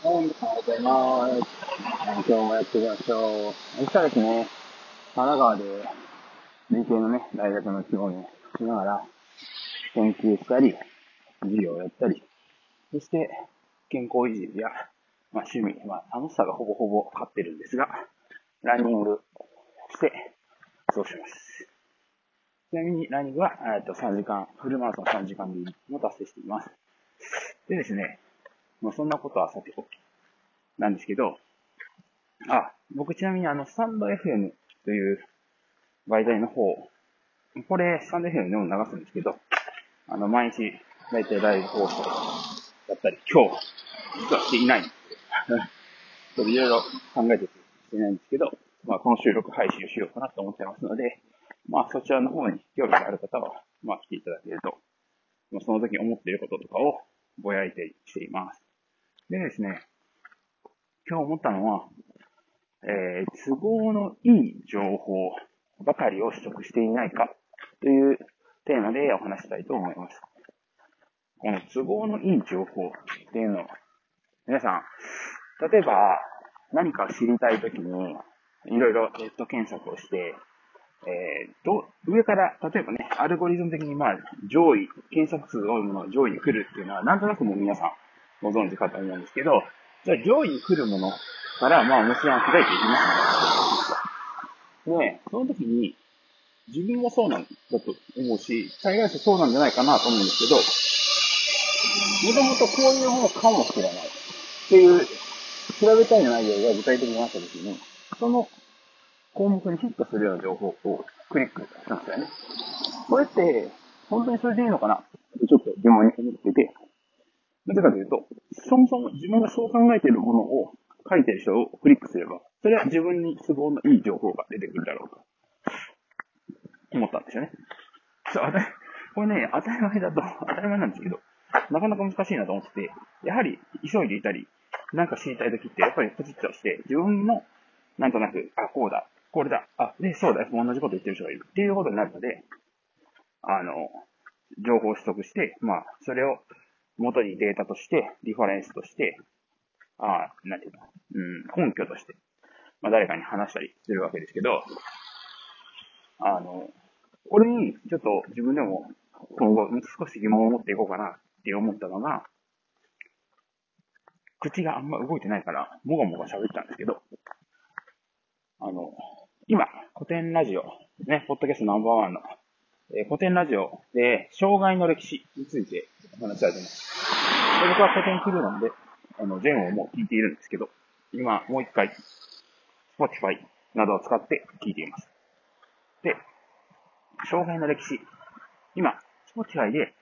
はい、皆さんおはようございます。今日もやっていきましょう。明日ですね、神奈川で理系のね、大学の教員をしながら、研究したり、授業をやったり、そして健康維持や、まあ、趣味、まあ、楽しさがほぼほぼ勝ってるんですが、ランニングして過ごします。ちなみにランニングは、えっと、3時間、フルマラソン3時間切りも達成しています。でですね、まあ、そんなことはさておき、なんですけど、あ、僕ちなみにあの、スタンド FM という媒体の方、これ、スタンド FM でも流すんですけど、あの、毎日、だいたいライブ放送だったり、今日、実はしていないんですけど、ちょっといろいろ考えててしてないんですけど、まあ、この収録配信をしようかなと思ってますので、まあ、そちらの方に興味がある方は、まあ、来ていただけると、まあ、その時思っていることとかをぼやいてしています。でですね、今日思ったのは、えー、都合のいい情報ばかりを取得していないかというテーマでお話したいと思います。この都合のいい情報っていうのは、皆さん、例えば何か知りたいときに、いろいろネット検索をして、えー、ど、上から、例えばね、アルゴリズム的にまあ、上位、検索数多いものが上位に来るっていうのは、なんとなくもう皆さんご存知かと思うんですけど、じゃあ上位に来るものから、まあ、無線を開いていきますね。で、その時に、自分もそうなんだと思うし、大概そうなんじゃないかなと思うんですけど、もともとこういうものかもしれないっていう、調べたい内容が具体的にあった時に、その項目にヒットするような情報をクリックしたんですよね。これって、本当にそれでいいのかなってちょっと疑問に思ってて、なぜかというと、そもそも自分がそう考えているものを書いている人をクリックすれば、それは自分に都合のいい情報が出てくるだろうと思ったんですよね。そう、これね、当たり前だと、当たり前なんですけど、なかなか難しいなと思ってて、やはり急いでいたり、なんか知りたいときって、やっぱりポチッとして、自分の、なんとなく、あ、こうだ、これだ、あ、で、そうだ、同じこと言ってる人がいるっていうことになるので、あの、情報を取得して、まあ、それを元にデータとして、リファレンスとして、ああなんていうの、うん、根拠として、まあ、誰かに話したりするわけですけど、あの、これに、ちょっと自分でも、今後、少し疑問を持っていこうかなって思ったのが、口があんま動いてないから、もごもご喋ったんですけど、あの、今、古典ラジオね、ポッドキャストナンバーワンの、えー古典ラジオで、障害の歴史についてお話しされてます。で僕は古典クルーなんで、あの、全をもう聞いているんですけど、今、もう一回、Spotify などを使って聞いています。で、障害の歴史。今、Spotify で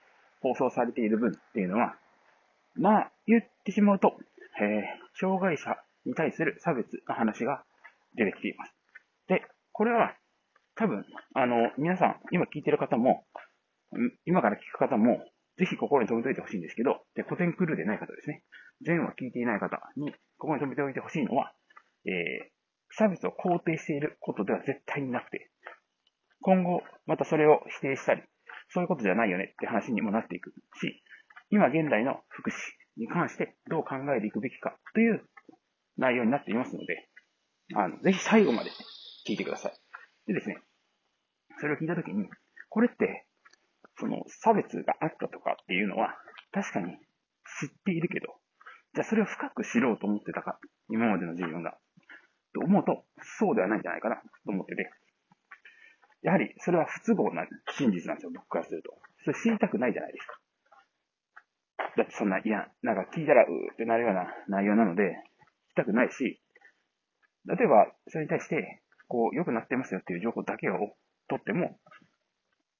放送されている分っていうのは、まあ、言ってしまうと、えー、障害者に対する差別の話が出てきています。で、これは、多分、あの、皆さん、今聞いてる方も、今から聞く方も、ぜひ心に留めておいてほしいんですけど、で、古典クルーでない方ですね。全話聞いていない方に、ここに留めておいてほしいのは、えー、差別を肯定していることでは絶対になくて、今後、またそれを否定したり、そういうことじゃないよねって話にもなっていくし、今現代の福祉に関してどう考えていくべきかという内容になっていますので、あの、ぜひ最後まで聞いてください。でですね、それを聞いたときに、これって、その差別があったとかっていうのは、確かに知っているけど、じゃあそれを深く知ろうと思ってたか、今までの自分が。と思うと、そうではないんじゃないかなと思ってて、やはりそれは不都合な真実なんですよ、僕からすると。それ知りたくないじゃないですか。だってそんな、いや、なんか聞いたらうーってなるような内容なので、聞きたくないし、例えば、それに対して、こう、良くなってますよっていう情報だけを取っても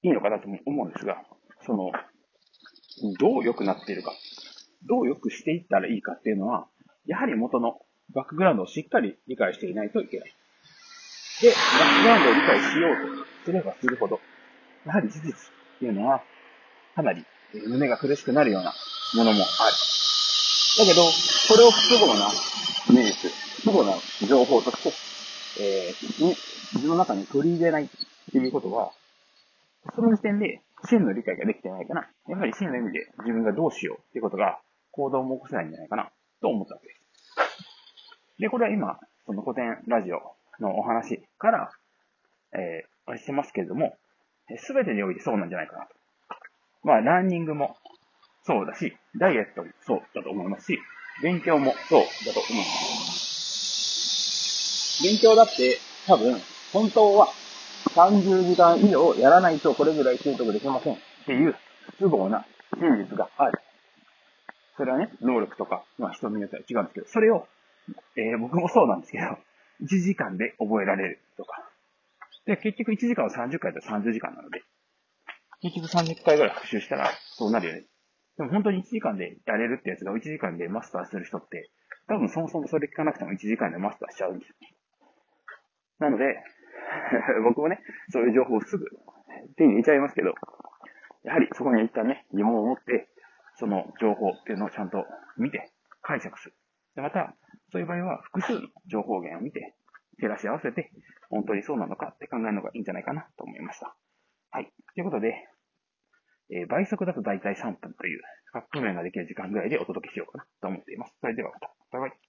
いいのかなと思うんですが、その、どう良くなっているか、どう良くしていったらいいかっていうのは、やはり元のバックグラウンドをしっかり理解していないといけない。で、バックグラウンドを理解しようとすればするほど、やはり事実っていうのは、かなり胸が苦しくなるようなものもある。だけど、これを不都合な事実、不都合な情報として、えー自分の中に取り入れないっていうことは、その時点で真の理解ができてないかな。やはり真の意味で自分がどうしようっていうことが行動も起こせないんじゃないかなと思ったわけです。で、これは今、その古典ラジオのお話から、えー、してますけれども、すべてにおいてそうなんじゃないかなと。まあ、ランニングもそうだし、ダイエットもそうだと思いますし、勉強もそうだと思います。勉強だって多分、本当は30時間以上やらないとこれぐらい習得できませんっていう不都合な真実がある。それはね、能力とか、まあ人によっては違うんですけど、それを、えー、僕もそうなんですけど、1時間で覚えられるとか。で、結局1時間は30回だと30時間なので、結局30回ぐらい復習したらそうなるよね。でも本当に1時間でやれるってやつが1時間でマスターする人って、多分そもそもそれ聞かなくても1時間でマスターしちゃうんですよ。なので、僕もね、そういう情報をすぐ手に入れちゃいますけど、やはりそこに一旦ね、疑問を持って、その情報っていうのをちゃんと見て、解釈する。で、また、そういう場合は複数の情報源を見て、照らし合わせて、本当にそうなのかって考えるのがいいんじゃないかなと思いました。はい。ということで、えー、倍速だと大体3分というカップ麺ができる時間ぐらいでお届けしようかなと思っています。それではまた。バイバイ。